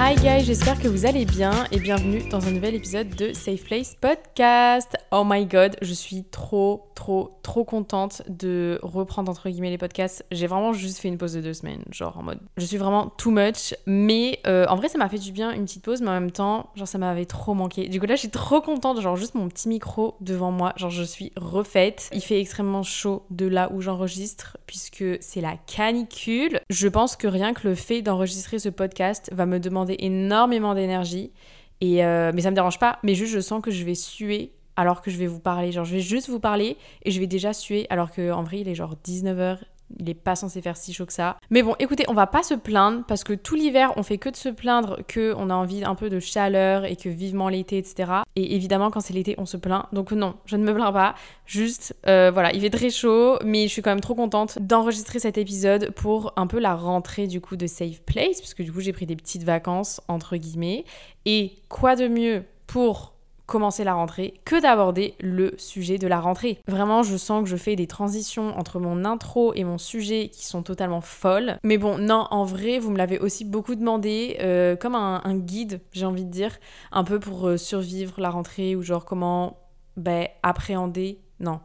Hi guys, j'espère que vous allez bien et bienvenue dans un nouvel épisode de Safe Place Podcast. Oh my god, je suis trop, trop, trop contente de reprendre entre guillemets les podcasts. J'ai vraiment juste fait une pause de deux semaines, genre en mode je suis vraiment too much, mais euh, en vrai ça m'a fait du bien une petite pause, mais en même temps, genre ça m'avait trop manqué. Du coup là je suis trop contente, genre juste mon petit micro devant moi, genre je suis refaite. Il fait extrêmement chaud de là où j'enregistre puisque c'est la canicule. Je pense que rien que le fait d'enregistrer ce podcast va me demander énormément d'énergie. Et euh, mais ça me dérange pas, mais juste je sens que je vais suer alors que je vais vous parler. Genre je vais juste vous parler et je vais déjà suer alors que en vrai il est genre 19h il est pas censé faire si chaud que ça. Mais bon, écoutez, on va pas se plaindre parce que tout l'hiver, on fait que de se plaindre que on a envie un peu de chaleur et que vivement l'été, etc. Et évidemment, quand c'est l'été, on se plaint. Donc non, je ne me plains pas. Juste, euh, voilà, il fait très chaud, mais je suis quand même trop contente d'enregistrer cet épisode pour un peu la rentrée du coup de Safe Place, puisque du coup j'ai pris des petites vacances entre guillemets. Et quoi de mieux pour commencer la rentrée que d'aborder le sujet de la rentrée. Vraiment, je sens que je fais des transitions entre mon intro et mon sujet qui sont totalement folles. Mais bon, non, en vrai, vous me l'avez aussi beaucoup demandé, euh, comme un, guide, j'ai envie de dire, un peu pour euh, survivre la rentrée ou genre comment ben, appréhender, non,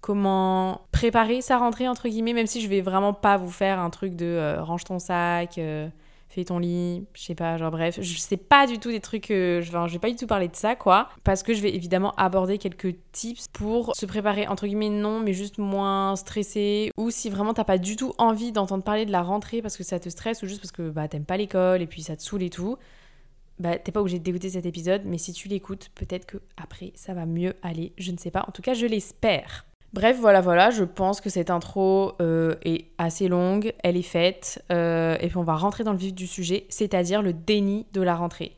comment préparer sa rentrée entre guillemets, même si je vais vraiment pas vous faire un truc de euh, range ton sac, fais ton lit, je sais pas, genre bref, je sais pas du tout des trucs, euh, je, vais pas du tout parler de ça quoi, parce que je vais évidemment aborder quelques tips pour se préparer entre guillemets non, mais juste moins stressé, ou si vraiment t'as pas du tout envie d'entendre parler de la rentrée parce que ça te stresse ou juste parce que bah t'aimes pas l'école et puis ça te saoule et tout. Bah, t'es pas obligé d'écouter cet épisode, mais si tu l'écoutes, peut-être que après ça va mieux aller. Je ne sais pas. En tout cas, je l'espère. Bref, voilà, voilà, je pense que cette intro euh, est assez longue, elle est faite, euh, et puis on va rentrer dans le vif du sujet, c'est-à-dire le déni de la rentrée.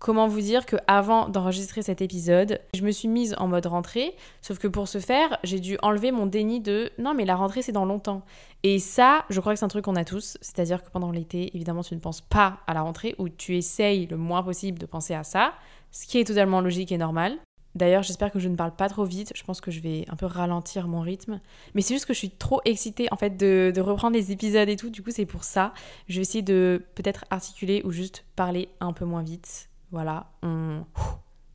Comment vous dire que avant d'enregistrer cet épisode, je me suis mise en mode rentrée, sauf que pour ce faire, j'ai dû enlever mon déni de non mais la rentrée c'est dans longtemps. Et ça, je crois que c'est un truc qu'on a tous, c'est-à-dire que pendant l'été, évidemment, tu ne penses pas à la rentrée ou tu essayes le moins possible de penser à ça, ce qui est totalement logique et normal. D'ailleurs, j'espère que je ne parle pas trop vite. Je pense que je vais un peu ralentir mon rythme. Mais c'est juste que je suis trop excitée en fait de, reprendre les épisodes et tout. Du coup, c'est pour ça. Je vais essayer de peut-être articuler ou juste parler un peu moins vite. Voilà, on,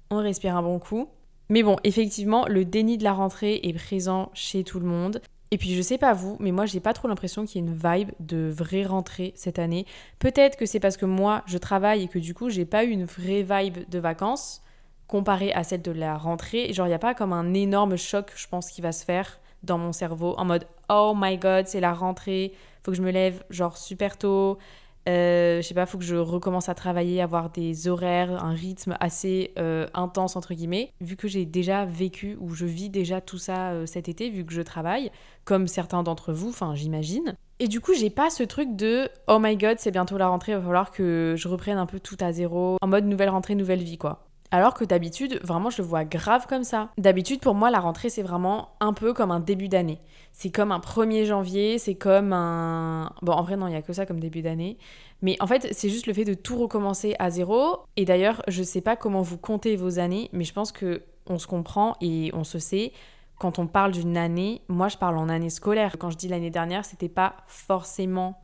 on respire un bon coup. Mais bon, effectivement, le déni de la rentrée est présent chez tout le monde. Et puis je sais pas vous, mais moi j'ai pas trop l'impression qu'il y ait une vibe de vraie rentrée cette année. Peut-être que c'est parce que moi je travaille et que du coup j'ai pas eu une vraie vibe de vacances comparée à celle de la rentrée. Genre il y a pas comme un énorme choc, je pense, qui va se faire dans mon cerveau en mode oh my god c'est la rentrée, faut que je me lève genre super tôt. Euh, je sais pas, faut que je recommence à travailler, avoir des horaires, un rythme assez euh, intense entre guillemets, vu que j'ai déjà vécu ou je vis déjà tout ça euh, cet été, vu que je travaille, comme certains d'entre vous, enfin j'imagine. Et du coup, j'ai pas ce truc de oh my god, c'est bientôt la rentrée, va falloir que je reprenne un peu tout à zéro, en mode nouvelle rentrée, nouvelle vie quoi. Alors que d'habitude, vraiment, je le vois grave comme ça. D'habitude, pour moi, la rentrée, c'est vraiment un peu comme un début d'année. C'est comme un 1er janvier, c'est comme un... Bon, en vrai, non, il n'y a que ça comme début d'année. Mais en fait, c'est juste le fait de tout recommencer à zéro. Et d'ailleurs, je sais pas comment vous comptez vos années, mais je pense que on se comprend et on se sait. Quand on parle d'une année, moi je parle en année scolaire. Quand je dis l'année dernière, c'était pas forcément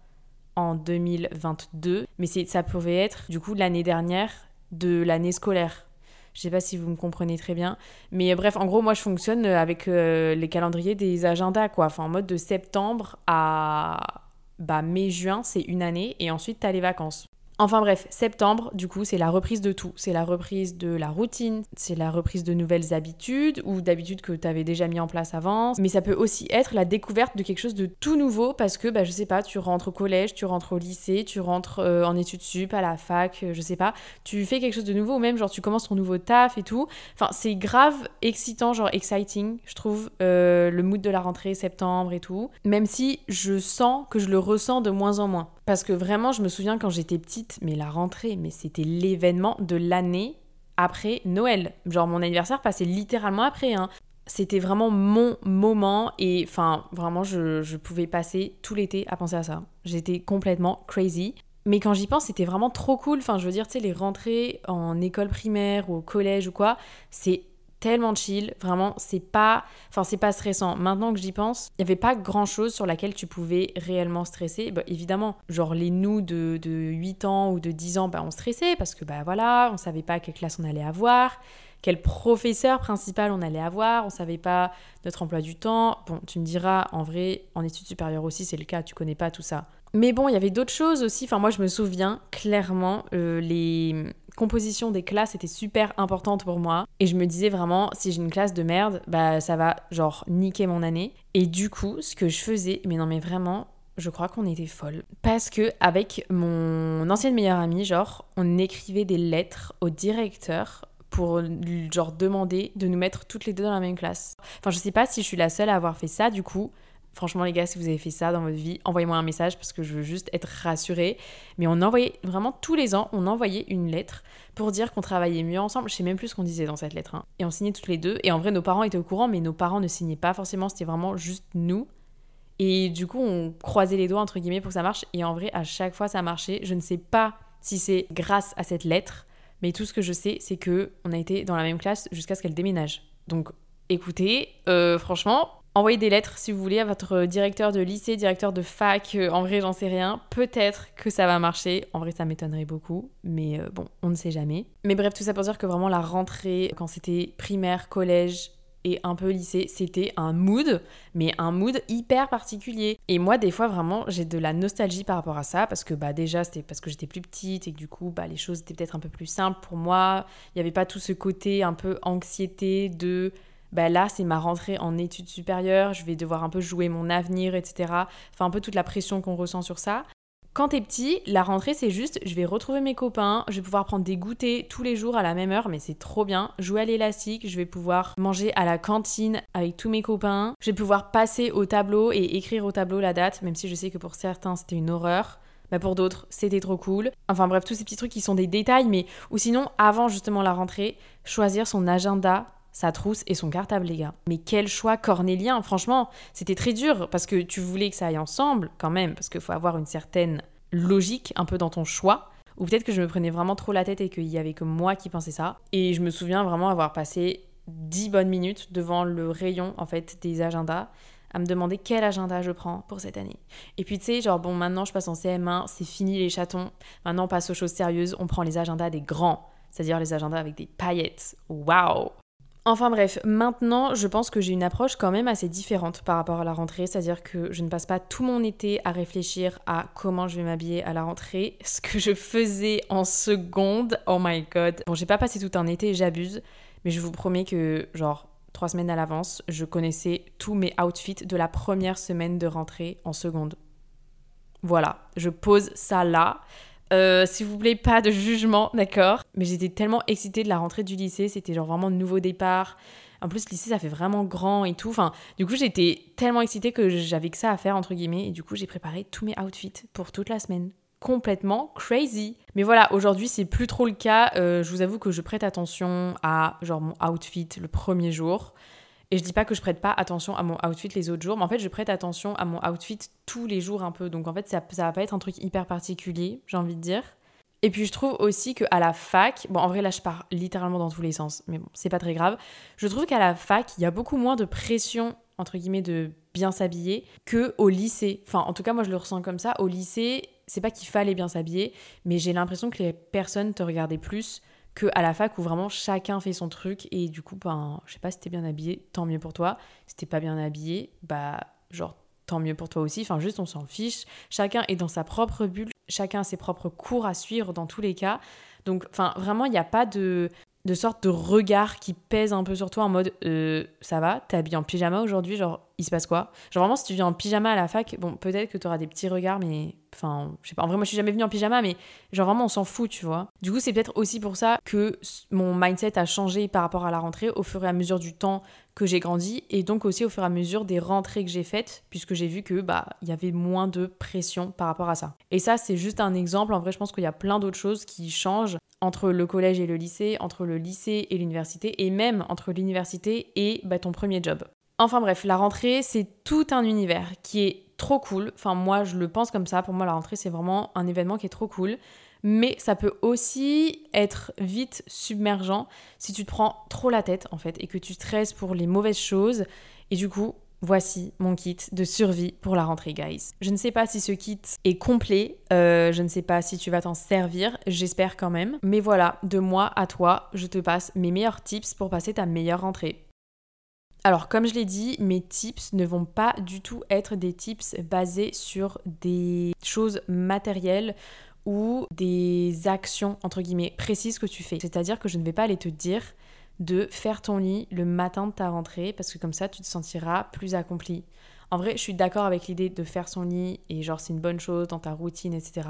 en 2022, mais ça pouvait être du coup l'année dernière de l'année scolaire. Je sais pas si vous me comprenez très bien. Mais bref, en gros, moi, je fonctionne avec euh, les calendriers des agendas, quoi. Enfin, en mode de septembre à bah, mai-juin, c'est une année. Et ensuite, tu as les vacances. Enfin bref, septembre, du coup, c'est la reprise de tout. C'est la reprise de la routine, c'est la reprise de nouvelles habitudes ou d'habitudes que tu avais déjà mis en place avant. Mais ça peut aussi être la découverte de quelque chose de tout nouveau parce que, bah, je sais pas, tu rentres au collège, tu rentres au lycée, tu rentres euh, en études sup, à la fac, euh, je sais pas. Tu fais quelque chose de nouveau ou même, genre, tu commences ton nouveau taf et tout. Enfin, c'est grave excitant, genre exciting, je trouve, euh, le mood de la rentrée, septembre et tout. Même si je sens que je le ressens de moins en moins. Parce que vraiment, je me souviens quand j'étais petite, mais la rentrée, mais c'était l'événement de l'année après Noël. Genre mon anniversaire passait littéralement après. Hein. C'était vraiment mon moment et enfin vraiment je, je pouvais passer tout l'été à penser à ça. J'étais complètement crazy. Mais quand j'y pense, c'était vraiment trop cool. Enfin, je veux dire, tu sais, les rentrées en école primaire ou au collège ou quoi, c'est tellement chill, vraiment, c'est pas enfin c'est pas stressant. Maintenant que j'y pense, il y avait pas grand-chose sur laquelle tu pouvais réellement stresser. Bah, évidemment, genre les nous de, de 8 ans ou de 10 ans, bah on stressait parce que bah voilà, on savait pas quelle classe on allait avoir quel professeur principal on allait avoir, on savait pas notre emploi du temps. Bon, tu me diras, en vrai, en études supérieures aussi, c'est le cas, tu connais pas tout ça. Mais bon, il y avait d'autres choses aussi. Enfin, moi, je me souviens clairement, euh, les composition des classes était super importante pour moi. Et je me disais vraiment, si j'ai une classe de merde, bah ça va genre niquer mon année. Et du coup, ce que je faisais, mais non mais vraiment, je crois qu'on était folle. Parce que avec mon ancienne meilleure amie, genre, on écrivait des lettres au directeur pour genre demander de nous mettre toutes les deux dans la même classe. Enfin, je sais pas si je suis la seule à avoir fait ça du coup, Franchement, les gars, si vous avez fait ça dans votre vie, envoyez-moi un message parce que je veux juste être rassurée. Mais on envoyait vraiment tous les ans, on envoyait une lettre pour dire qu'on travaillait mieux ensemble. Je sais même plus ce qu'on disait dans cette lettre. Hein. Et on signait toutes les deux. Et en vrai, nos parents étaient au courant, mais nos parents ne signaient pas forcément. C'était vraiment juste nous. Et du coup, on croisait les doigts, entre guillemets, pour que ça marche. Et en vrai, à chaque fois, ça marchait. Je ne sais pas si c'est grâce à cette lettre, mais tout ce que je sais, c'est que on a été dans la même classe jusqu'à ce qu'elle déménage. Donc, écoutez, euh, franchement, Envoyez des lettres si vous voulez à votre directeur de lycée, directeur de fac, euh, en vrai j'en sais rien. Peut-être que ça va marcher, en vrai ça m'étonnerait beaucoup, mais euh, bon, on ne sait jamais. Mais bref, tout ça pour dire que vraiment la rentrée, quand c'était primaire, collège, et un peu lycée, c'était un mood, mais un mood hyper particulier. Et moi, des fois, vraiment, j'ai de la nostalgie par rapport à ça, parce que bah déjà, c'était parce que j'étais plus petite et que du coup, bah, les choses étaient peut-être un peu plus simples pour moi. Il n'y avait pas tout ce côté un peu anxiété de bah là, c'est ma rentrée en études supérieures, je vais devoir un peu jouer mon avenir, etc. Enfin, un peu toute la pression qu'on ressent sur ça. Quand t'es petit, la rentrée, c'est juste, je vais retrouver mes copains, je vais pouvoir prendre des goûters tous les jours à la même heure, mais c'est trop bien. Jouer à l'élastique, je vais pouvoir manger à la cantine avec tous mes copains, je vais pouvoir passer au tableau et écrire au tableau la date, même si je sais que pour certains, c'était une horreur. Bah pour d'autres, c'était trop cool. Enfin bref, tous ces petits trucs qui sont des détails, mais ou sinon, avant justement la rentrée, choisir son agenda sa trousse et son cartable, les gars. Mais quel choix cornélien, franchement, c'était très dur parce que tu voulais que ça aille ensemble quand même, parce qu'il faut avoir une certaine logique un peu dans ton choix. Ou peut-être que je me prenais vraiment trop la tête et qu'il y avait que moi qui pensais ça. Et je me souviens vraiment avoir passé 10 bonnes minutes devant le rayon en fait des agendas à me demander quel agenda je prends pour cette année. Et puis tu sais, genre bon, maintenant je passe en CM1, c'est fini les chatons. Maintenant on passe aux choses sérieuses, on prend les agendas des grands, c'est-à-dire les agendas avec des paillettes. Waouh Enfin bref, maintenant je pense que j'ai une approche quand même assez différente par rapport à la rentrée, c'est-à-dire que je ne passe pas tout mon été à réfléchir à comment je vais m'habiller à la rentrée, ce que je faisais en seconde, oh my god. Bon, j'ai pas passé tout un été, j'abuse, mais je vous promets que genre trois semaines à l'avance, je connaissais tous mes outfits de la première semaine de rentrée en seconde. Voilà, je pose ça là. Euh, S'il vous plaît, pas de jugement, d'accord Mais j'étais tellement excitée de la rentrée du lycée, c'était genre vraiment nouveau départ. En plus, le lycée, ça fait vraiment grand et tout. Enfin, du coup, j'étais tellement excitée que j'avais que ça à faire, entre guillemets. Et du coup, j'ai préparé tous mes outfits pour toute la semaine. complètement crazy. Mais voilà, aujourd'hui c'est plus trop le cas. Euh, je vous avoue que je prête attention à genre mon outfit le premier jour. Et je dis pas que je prête pas attention à mon outfit les autres jours, mais en fait je prête attention à mon outfit tous les jours un peu. Donc en fait ça, ça va pas être un truc hyper particulier, j'ai envie de dire. Et puis je trouve aussi qu'à la fac, bon en vrai là je pars littéralement dans tous les sens, mais bon c'est pas très grave. Je trouve qu'à la fac il y a beaucoup moins de pression entre guillemets de bien s'habiller que au lycée. Enfin en tout cas moi je le ressens comme ça. Au lycée c'est pas qu'il fallait bien s'habiller, mais j'ai l'impression que les personnes te regardaient plus que à la fac où vraiment chacun fait son truc et du coup ben je sais pas si t'es bien habillé tant mieux pour toi. Si t'es pas bien habillé bah genre tant mieux pour toi aussi. Enfin juste on s'en fiche. Chacun est dans sa propre bulle. Chacun a ses propres cours à suivre dans tous les cas. Donc enfin vraiment il n'y a pas de de sorte de regard qui pèse un peu sur toi en mode euh, ça va, t'es habillé en pyjama aujourd'hui, genre il se passe quoi? Genre vraiment si tu viens en pyjama à la fac, bon peut-être que t'auras des petits regards, mais enfin je sais pas, en vrai moi je suis jamais venue en pyjama, mais genre vraiment on s'en fout, tu vois. Du coup c'est peut-être aussi pour ça que mon mindset a changé par rapport à la rentrée au fur et à mesure du temps que j'ai grandi et donc aussi au fur et à mesure des rentrées que j'ai faites puisque j'ai vu que bah il y avait moins de pression par rapport à ça. Et ça c'est juste un exemple, en vrai je pense qu'il y a plein d'autres choses qui changent entre le collège et le lycée, entre le lycée et l'université, et même entre l'université et bah, ton premier job. Enfin bref, la rentrée, c'est tout un univers qui est trop cool. Enfin, moi, je le pense comme ça. Pour moi, la rentrée, c'est vraiment un événement qui est trop cool. Mais ça peut aussi être vite submergent si tu te prends trop la tête, en fait, et que tu stresses pour les mauvaises choses. Et du coup, Voici mon kit de survie pour la rentrée, guys. Je ne sais pas si ce kit est complet, euh, je ne sais pas si tu vas t'en servir, j'espère quand même. Mais voilà, de moi à toi, je te passe mes meilleurs tips pour passer ta meilleure rentrée. Alors, comme je l'ai dit, mes tips ne vont pas du tout être des tips basés sur des choses matérielles ou des actions, entre guillemets, précises que tu fais. C'est-à-dire que je ne vais pas aller te dire de faire ton lit le matin de ta rentrée parce que comme ça tu te sentiras plus accompli. En vrai, je suis d'accord avec l'idée de faire son lit et genre c'est une bonne chose dans ta routine, etc.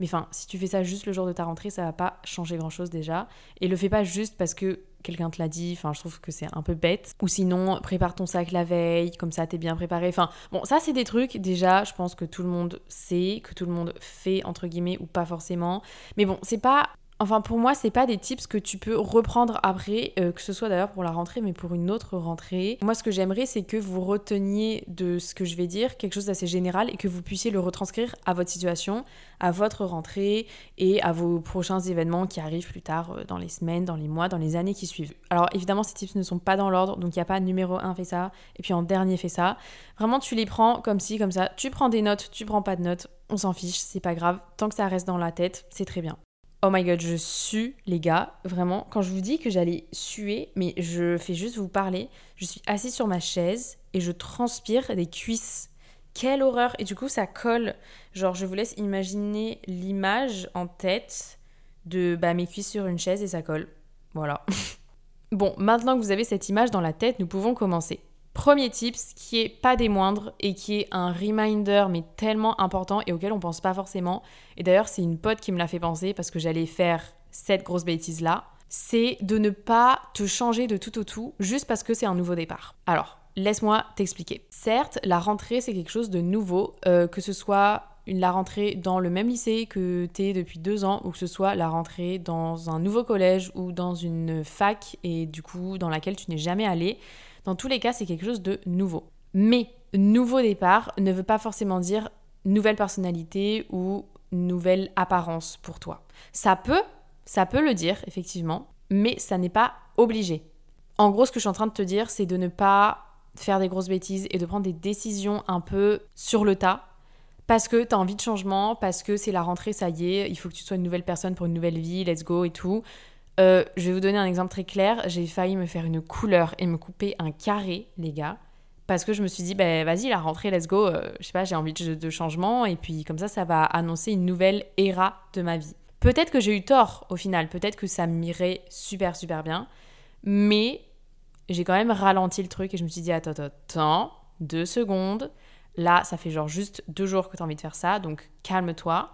Mais enfin, si tu fais ça juste le jour de ta rentrée, ça va pas changer grand chose déjà. Et le fais pas juste parce que quelqu'un te l'a dit, enfin je trouve que c'est un peu bête. Ou sinon, prépare ton sac la veille, comme ça t'es bien préparé. Enfin, bon, ça c'est des trucs déjà, je pense que tout le monde sait, que tout le monde fait, entre guillemets, ou pas forcément. Mais bon, c'est pas Enfin, pour moi, c'est pas des tips que tu peux reprendre après, euh, que ce soit d'ailleurs pour la rentrée, mais pour une autre rentrée. Moi, ce que j'aimerais, c'est que vous reteniez de ce que je vais dire quelque chose d'assez général et que vous puissiez le retranscrire à votre situation, à votre rentrée et à vos prochains événements qui arrivent plus tard euh, dans les semaines, dans les mois, dans les années qui suivent. Alors, évidemment, ces tips ne sont pas dans l'ordre, donc il n'y a pas numéro 1 fait ça et puis en dernier fait ça. Vraiment, tu les prends comme si, comme ça. Tu prends des notes, tu prends pas de notes, on s'en fiche, c'est pas grave. Tant que ça reste dans la tête, c'est très bien. Oh my god, je sue, les gars. Vraiment, quand je vous dis que j'allais suer, mais je fais juste vous parler. Je suis assise sur ma chaise et je transpire des cuisses. Quelle horreur! Et du coup, ça colle. Genre, je vous laisse imaginer l'image en tête de bah, mes cuisses sur une chaise et ça colle. Voilà. bon, maintenant que vous avez cette image dans la tête, nous pouvons commencer. Premier tips qui est pas des moindres et qui est un reminder mais tellement important et auquel on pense pas forcément. Et d'ailleurs, c'est une pote qui me l'a fait penser parce que j'allais faire cette grosse bêtise là. C'est de ne pas te changer de tout au tout juste parce que c'est un nouveau départ. Alors, laisse-moi t'expliquer. Certes, la rentrée c'est quelque chose de nouveau, euh, que ce soit la rentrée dans le même lycée que t'es depuis deux ans ou que ce soit la rentrée dans un nouveau collège ou dans une fac et du coup dans laquelle tu n'es jamais allé. Dans tous les cas, c'est quelque chose de nouveau. Mais nouveau départ ne veut pas forcément dire nouvelle personnalité ou nouvelle apparence pour toi. Ça peut, ça peut le dire, effectivement, mais ça n'est pas obligé. En gros, ce que je suis en train de te dire, c'est de ne pas faire des grosses bêtises et de prendre des décisions un peu sur le tas. Parce que tu as envie de changement, parce que c'est la rentrée, ça y est, il faut que tu sois une nouvelle personne pour une nouvelle vie, let's go et tout. Euh, je vais vous donner un exemple très clair. J'ai failli me faire une couleur et me couper un carré, les gars. Parce que je me suis dit, ben vas-y, la rentrée, let's go. Euh, je sais pas, j'ai envie de, changement. Et puis comme ça, ça va annoncer une nouvelle era de ma vie. Peut-être que j'ai eu tort au final. Peut-être que ça m'irait super, super bien. Mais j'ai quand même ralenti le truc et je me suis dit, attends, attends, deux secondes. Là, ça fait genre juste deux jours que tu as envie de faire ça. Donc calme-toi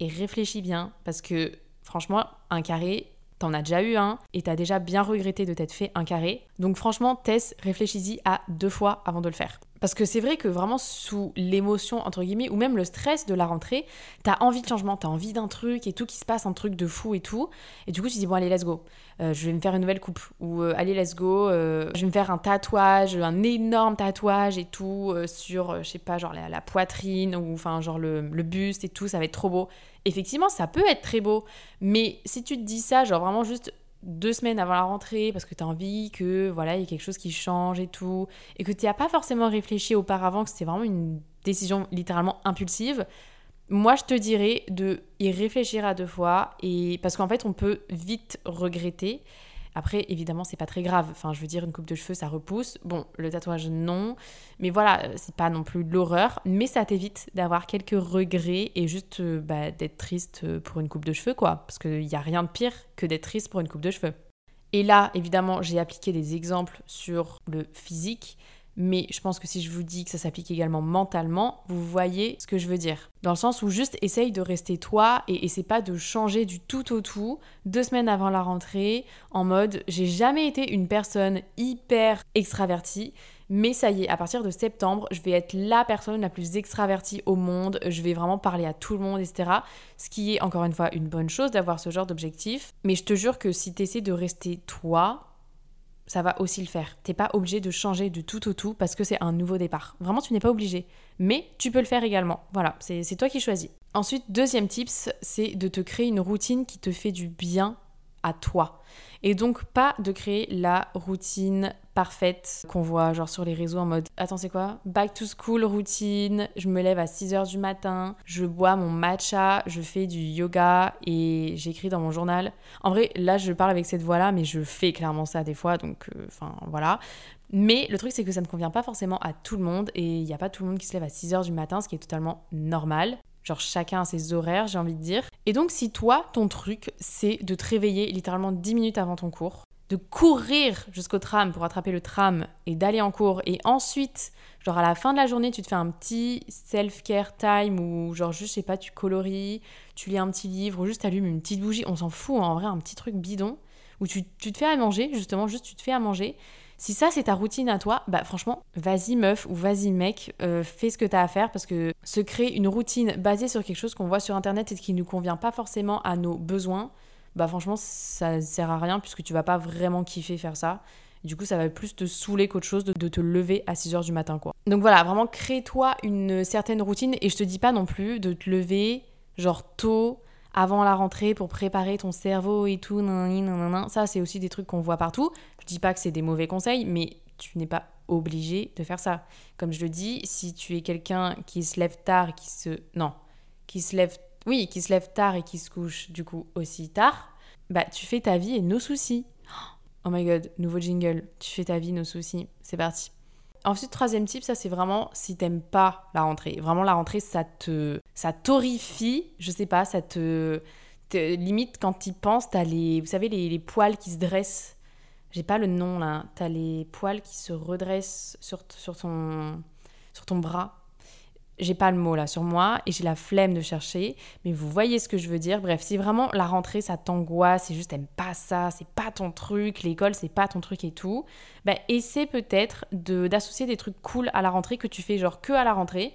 et réfléchis bien. Parce que franchement, un carré, t'en as déjà eu un et t'as déjà bien regretté de t'être fait un carré. Donc franchement, Tess, réfléchis-y à deux fois avant de le faire. Parce que c'est vrai que vraiment sous l'émotion, entre guillemets, ou même le stress de la rentrée, t'as envie de changement, t'as envie d'un truc et tout qui se passe, un truc de fou et tout. Et du coup, tu dis, bon, allez, let's go. Euh, je vais me faire une nouvelle coupe. Ou euh, allez, let's go. Euh, je vais me faire un tatouage, un énorme tatouage et tout, sur, je sais pas, genre la, poitrine, ou enfin, genre le buste et tout, ça va être trop beau. Effectivement, ça peut être très beau. Mais si tu te dis ça, genre vraiment juste deux semaines avant la rentrée parce que tu as envie que voilà, il y ait quelque chose qui change et tout et que tu n'as pas forcément réfléchi auparavant que c'était vraiment une décision littéralement impulsive. Moi, je te dirais de y réfléchir à deux fois et parce qu'en fait, on peut vite regretter après, évidemment, c'est pas très grave. Enfin, je veux dire, une coupe de cheveux, ça repousse. Bon, le tatouage, non. Mais voilà, c'est pas non plus l'horreur. Mais ça t'évite d'avoir quelques regrets et juste euh, bah, d'être triste euh, pour une coupe de cheveux, quoi. Parce qu'il n'y a rien de pire que d'être triste pour une coupe de cheveux. Et là, évidemment, j'ai appliqué des exemples sur le physique. Mais je pense que si je vous dis que ça s'applique également mentalement, vous voyez ce que je veux dire. Dans le sens où juste essaye de rester toi et essaie pas de changer du tout au tout deux semaines avant la rentrée en mode j'ai jamais été une personne hyper extravertie. Mais ça y est, à partir de septembre, je vais être la personne la plus extravertie au monde. Je vais vraiment parler à tout le monde, etc. Ce qui est encore une fois une bonne chose d'avoir ce genre d'objectif. Mais je te jure que si tu essaies de rester toi, ça va aussi le faire. T'es pas obligé de changer du tout au tout parce que c'est un nouveau départ. Vraiment, tu n'es pas obligé. Mais tu peux le faire également. Voilà, c'est toi qui choisis. Ensuite, deuxième tips, c'est de te créer une routine qui te fait du bien à toi. Et donc pas de créer la routine parfaite qu'on voit genre sur les réseaux en mode attends c'est quoi? Back to school routine je me lève à 6h du matin je bois mon matcha je fais du yoga et j'écris dans mon journal. En vrai là je parle avec cette voix là mais je fais clairement ça des fois donc euh, enfin voilà. Mais le truc, c'est que ça ne convient pas forcément à tout le monde et il n'y a pas tout le monde qui se lève à 6h du matin, ce qui est totalement normal. Genre chacun a ses horaires, j'ai envie de dire. Et donc si toi, ton truc, c'est de te réveiller littéralement 10 minutes avant ton cours, de courir jusqu'au tram pour attraper le tram et d'aller en cours, et ensuite, genre à la fin de la journée, tu te fais un petit self-care time ou genre juste, je sais pas, tu coloris, tu lis un petit livre ou juste allumes une petite bougie, on s'en fout en vrai, un petit truc bidon, où tu, tu te fais à manger, justement, juste tu te fais à manger, si ça c'est ta routine à toi, bah franchement, vas-y meuf ou vas-y mec, euh, fais ce que tu as à faire parce que se créer une routine basée sur quelque chose qu'on voit sur internet et qui ne nous convient pas forcément à nos besoins, bah franchement ça sert à rien puisque tu vas pas vraiment kiffer faire ça. Du coup, ça va plus te saouler qu'autre chose de, te lever à 6h du matin, quoi. Donc voilà, vraiment, crée-toi une certaine routine et je te dis pas non plus de te lever, genre tôt, avant la rentrée pour préparer ton cerveau et tout. Ça, c'est aussi des trucs qu'on voit partout. Je dis pas que c'est des mauvais conseils, mais tu n'es pas obligé de faire ça. Comme je le dis, si tu es quelqu'un qui se lève tard qui se... Non, qui se lève... Oui, qui se lève tard et qui se couche du coup aussi tard, bah tu fais ta vie et nos soucis. Oh my god, nouveau jingle. Tu fais ta vie, nos soucis. C'est parti. Ensuite, troisième type, ça c'est vraiment si t'aimes pas la rentrée. Vraiment la rentrée, ça te, ça t'horrifie. Je sais pas, ça te, limite quand t'y penses, t'as les, vous savez les, les, poils qui se dressent. J'ai pas le nom là. T'as les poils qui se redressent sur, sur ton, sur ton bras j'ai pas le mot là sur moi et j'ai la flemme de chercher, mais vous voyez ce que je veux dire. Bref, si vraiment la rentrée ça t'angoisse, c'est juste t'aimes pas ça, c'est pas ton truc, l'école c'est pas ton truc et tout, bah essaie peut-être de, d'associer des trucs cool à la rentrée que tu fais genre que à la rentrée.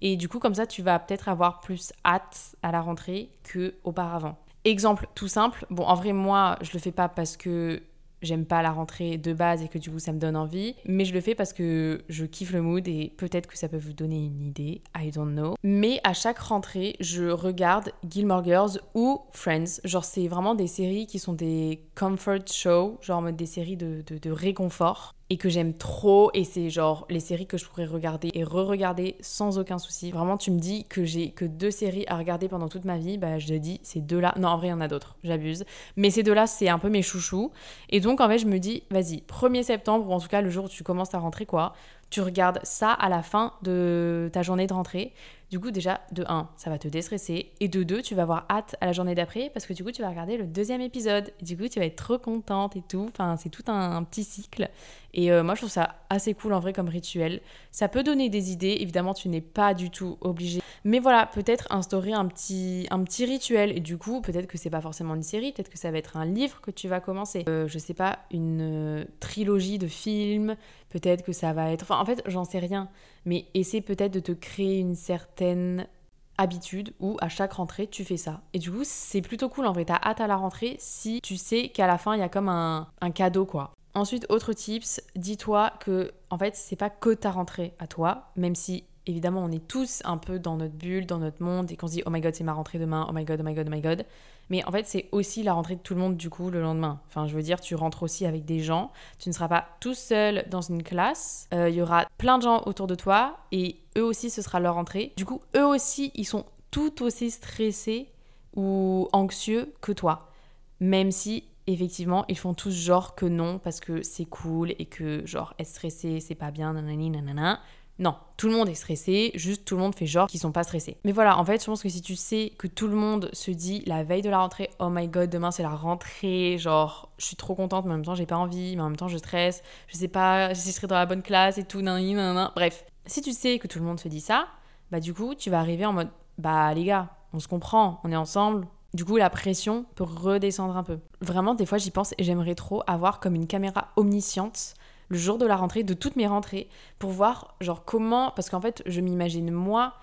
Et du coup, comme ça, tu vas peut-être avoir plus hâte à la rentrée que auparavant. Exemple tout simple. Bon, en vrai, moi, je le fais pas parce que j'aime pas la rentrée de base et que du coup ça me donne envie. Mais je le fais parce que je kiffe le mood et peut-être que ça peut vous donner une idée. I don't know. Mais à chaque rentrée, je regarde Gilmore Girls ou Friends. Genre, c'est vraiment des séries qui sont des comfort shows, genre des séries de, de réconfort et que j'aime trop et c'est genre les séries que je pourrais regarder et re-regarder sans aucun souci. Vraiment, tu me dis que j'ai que deux séries à regarder pendant toute ma vie, bah je te dis ces deux-là. Non, en vrai, il y en a d'autres, j'abuse. Mais ces deux-là, c'est un peu mes chouchous. Et donc, en fait, je me dis, vas-y, 1er septembre, ou en tout cas le jour où tu commences à rentrer, quoi, tu regardes ça à la fin de ta journée de rentrée. Du coup, déjà, de 1, ça va te déstresser. Et de 2, tu vas avoir hâte à la journée d'après parce que du coup, tu vas regarder le deuxième épisode. Du coup, tu vas être trop contente et tout. Enfin, c'est tout un, petit cycle. Et euh, moi, je trouve ça assez cool en vrai comme rituel. Ça peut donner des idées. Évidemment, tu n'es pas du tout obligé. Mais voilà, peut-être instaurer un petit, un petit rituel. Et du coup, peut-être que c'est pas forcément une série. Peut-être que ça va être un livre que tu vas commencer. Euh, je sais pas, une euh, trilogie de films peut-être que ça va être... Enfin, en fait, j'en sais rien. Mais essaie peut-être de te créer une certaine habitude où à chaque rentrée tu fais ça. Et du coup c'est plutôt cool en vrai, t'as hâte à la rentrée si tu sais qu'à la fin il y a comme un, un cadeau quoi. Ensuite, autre tips, dis-toi que en fait c'est pas que ta rentrée à toi, même si évidemment on est tous un peu dans notre bulle, dans notre monde et qu'on se dit oh my god c'est ma rentrée demain, oh my god, oh my god, oh my god. Mais en fait, c'est aussi la rentrée de tout le monde du coup le lendemain. Enfin, je veux dire, tu rentres aussi avec des gens. Tu ne seras pas tout seul dans une classe. Euh, il y aura plein de gens autour de toi et eux aussi, ce sera leur rentrée. Du coup, eux aussi, ils sont tout aussi stressés ou anxieux que toi. Même si, effectivement, ils font tous genre que non parce que c'est cool et que genre être stressé, c'est pas bien, nanani, nanana. Non, tout le monde est stressé, juste tout le monde fait genre qu'ils sont pas stressés. Mais voilà, en fait, je pense que si tu sais que tout le monde se dit la veille de la rentrée, oh my god, demain c'est la rentrée, genre je suis trop contente, mais en même temps j'ai pas envie, mais en même temps je stresse, je sais pas si je serai dans la bonne classe et tout, nan, nan, nan. Bref, si tu sais que tout le monde se dit ça, bah du coup, tu vas arriver en mode bah les gars, on se comprend, on est ensemble. Du coup, la pression peut redescendre un peu. Vraiment, des fois, j'y pense et j'aimerais trop avoir comme une caméra omnisciente le jour de la rentrée, de toutes mes rentrées, pour voir genre comment, parce qu'en fait je m'imagine moi,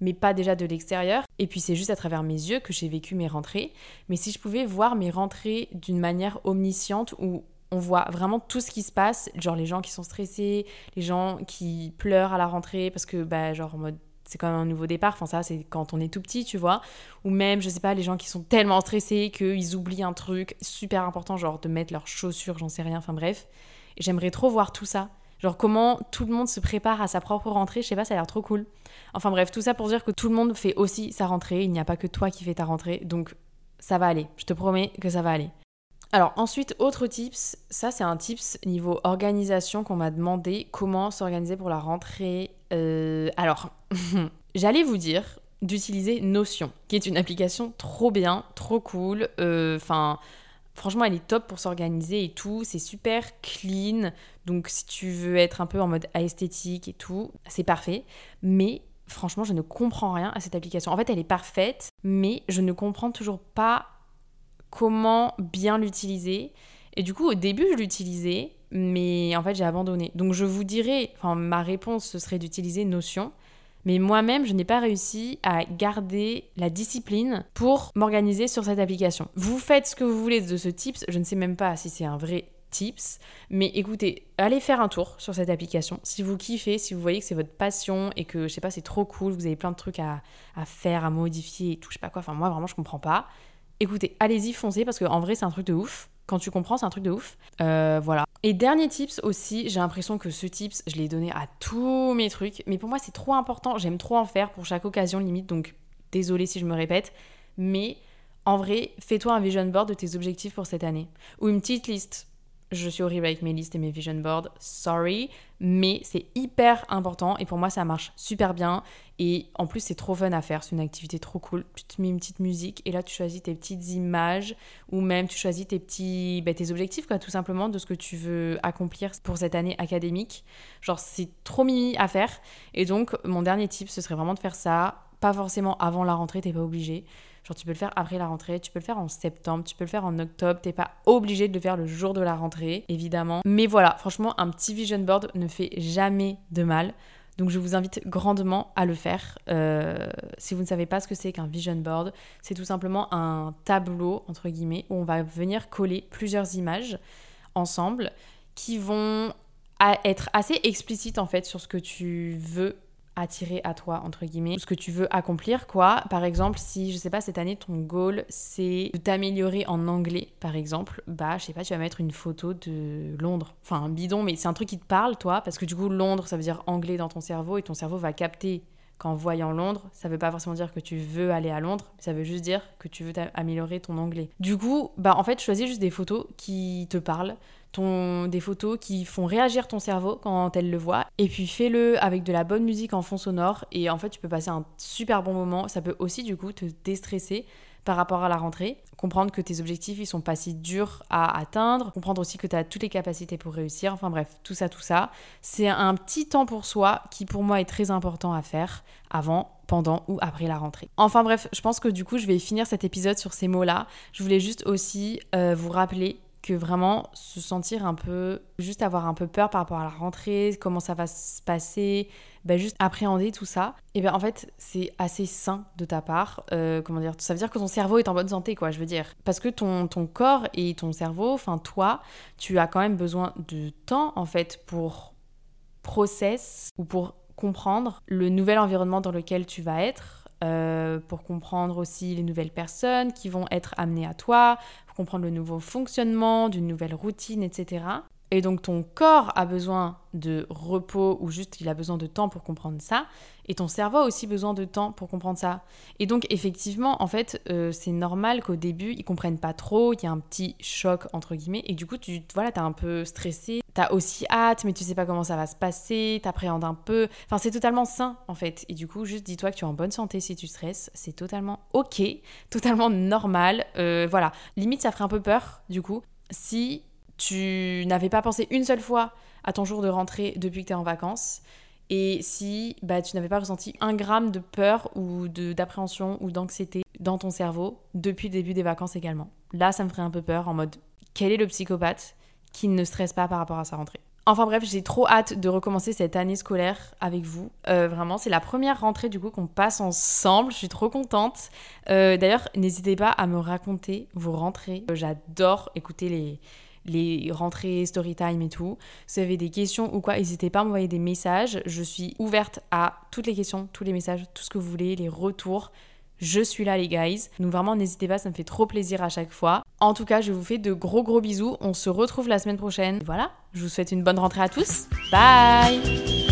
mais pas déjà de l'extérieur, et puis c'est juste à travers mes yeux que j'ai vécu mes rentrées, mais si je pouvais voir mes rentrées d'une manière omnisciente où on voit vraiment tout ce qui se passe, genre les gens qui sont stressés, les gens qui pleurent à la rentrée parce que bah genre c'est quand même un nouveau départ, enfin ça c'est quand on est tout petit, tu vois, ou même je sais pas les gens qui sont tellement stressés qu'ils oublient un truc super important genre de mettre leurs chaussures, j'en sais rien, enfin bref. J'aimerais trop voir tout ça. Genre comment tout le monde se prépare à sa propre rentrée, je sais pas, ça a l'air trop cool. Enfin bref, tout ça pour dire que tout le monde fait aussi sa rentrée, il n'y a pas que toi qui fais ta rentrée, donc ça va aller, je te promets que ça va aller. Alors ensuite, autre tips, ça c'est un tips niveau organisation qu'on m'a demandé, comment s'organiser pour la rentrée. Euh, alors, j'allais vous dire d'utiliser Notion, qui est une application trop bien, trop cool, euh, enfin... Franchement, elle est top pour s'organiser et tout. C'est super clean. Donc, si tu veux être un peu en mode esthétique et tout, c'est parfait. Mais franchement, je ne comprends rien à cette application. En fait, elle est parfaite, mais je ne comprends toujours pas comment bien l'utiliser. Et du coup, au début, je l'utilisais, mais en fait, j'ai abandonné. Donc, je vous dirais, enfin, ma réponse, ce serait d'utiliser Notion. Mais moi-même, je n'ai pas réussi à garder la discipline pour m'organiser sur cette application. Vous faites ce que vous voulez de ce tips, je ne sais même pas si c'est un vrai tips, mais écoutez, allez faire un tour sur cette application. Si vous kiffez, si vous voyez que c'est votre passion et que, je sais pas, c'est trop cool, vous avez plein de trucs à, à faire, à modifier et tout, je sais pas quoi, enfin moi vraiment je comprends pas. Écoutez, allez-y, foncez parce qu'en vrai c'est un truc de ouf. Quand tu comprends, c'est un truc de ouf. Euh, voilà. Et dernier tips aussi, j'ai l'impression que ce tips, je l'ai donné à tous mes trucs, mais pour moi c'est trop important, j'aime trop en faire pour chaque occasion limite, donc désolé si je me répète, mais en vrai, fais-toi un vision board de tes objectifs pour cette année, ou une petite liste je suis horrible avec mes listes et mes vision boards, sorry, mais c'est hyper important et pour moi ça marche super bien et en plus c'est trop fun à faire, c'est une activité trop cool. Tu te mets une petite musique et là tu choisis tes petites images ou même tu choisis tes petits bah, tes objectifs quoi tout simplement de ce que tu veux accomplir pour cette année académique. Genre c'est trop mimi à faire et donc mon dernier tip ce serait vraiment de faire ça, pas forcément avant la rentrée, t'es pas obligé Genre, tu peux le faire après la rentrée, tu peux le faire en septembre, tu peux le faire en octobre. T'es pas obligé de le faire le jour de la rentrée, évidemment. Mais voilà, franchement, un petit vision board ne fait jamais de mal. Donc je vous invite grandement à le faire. Euh, si vous ne savez pas ce que c'est qu'un vision board, c'est tout simplement un tableau, entre guillemets, où on va venir coller plusieurs images ensemble qui vont être assez explicites en fait sur ce que tu veux attirer à toi entre guillemets ce que tu veux accomplir quoi par exemple si je sais pas cette année ton goal c'est de t'améliorer en anglais par exemple bah je sais pas tu vas mettre une photo de Londres enfin un bidon mais c'est un truc qui te parle toi parce que du coup Londres ça veut dire anglais dans ton cerveau et ton cerveau va capter qu'en voyant Londres, ça veut pas forcément dire que tu veux aller à Londres, ça veut juste dire que tu veux améliorer ton anglais. Du coup, bah en fait, choisis juste des photos qui te parlent, des photos qui font réagir ton cerveau quand elle le voit. Et puis fais-le avec de la bonne musique en fond sonore. Et en fait, tu peux passer un super bon moment. Ça peut aussi, du coup, te déstresser par rapport à la rentrée. Comprendre que tes objectifs, ils sont pas si durs à atteindre. Comprendre aussi que tu as toutes les capacités pour réussir. Enfin bref, tout ça, tout ça. C'est un petit temps pour soi qui, pour moi, est très important à faire avant, pendant ou après la rentrée. Enfin bref, je pense que du coup, je vais finir cet épisode sur ces mots-là. Je voulais juste aussi euh, vous rappeler que vraiment se sentir un peu, juste avoir un peu peur par rapport à la rentrée, comment ça va se passer, ben juste appréhender tout ça, et bien en fait c'est assez sain de ta part. Euh, comment dire Ça veut dire que ton cerveau est en bonne santé, quoi, je veux dire. Parce que ton, ton corps et ton cerveau, enfin toi, tu as quand même besoin de temps en fait pour process ou pour comprendre le nouvel environnement dans lequel tu vas être euh, pour comprendre aussi les nouvelles personnes qui vont être amenées à toi, pour comprendre le nouveau fonctionnement d'une nouvelle routine, etc. Et donc ton corps a besoin de repos ou juste il a besoin de temps pour comprendre ça. Et ton cerveau a aussi besoin de temps pour comprendre ça. Et donc effectivement, en fait, euh, c'est normal qu'au début, ils comprennent pas trop, il y a un petit choc entre guillemets. Et du coup, tu voilà, es un peu stressé. Tu as aussi hâte, mais tu sais pas comment ça va se passer, t'appréhendes un peu. Enfin, c'est totalement sain en fait. Et du coup, juste dis-toi que tu es en bonne santé si tu stresses. C'est totalement ok, totalement normal. Euh, voilà. Limite, ça ferait un peu peur du coup si tu n'avais pas pensé une seule fois à ton jour de rentrée depuis que tu es en vacances, et si bah, tu n'avais pas ressenti un gramme de peur ou d'appréhension ou d'anxiété dans ton cerveau depuis le début des vacances également. Là, ça me ferait un peu peur en mode quel est le psychopathe qui ne stresse pas par rapport à sa rentrée? Enfin bref, j'ai trop hâte de recommencer cette année scolaire avec vous. Euh, vraiment, c'est la première rentrée du coup qu'on passe ensemble. Je suis trop contente. Euh, d'ailleurs, n'hésitez pas à me raconter vos rentrées. Euh, j'adore écouter les, les rentrées, story time et tout. Si vous avez des questions ou quoi, n'hésitez pas à m'envoyer des messages. Je suis ouverte à toutes les questions, tous les messages, tout ce que vous voulez, les retours. Je suis là les guys. Donc vraiment n'hésitez pas, ça me fait trop plaisir à chaque fois. En tout cas, je vous fais de gros gros bisous. On se retrouve la semaine prochaine. Voilà, je vous souhaite une bonne rentrée à tous. Bye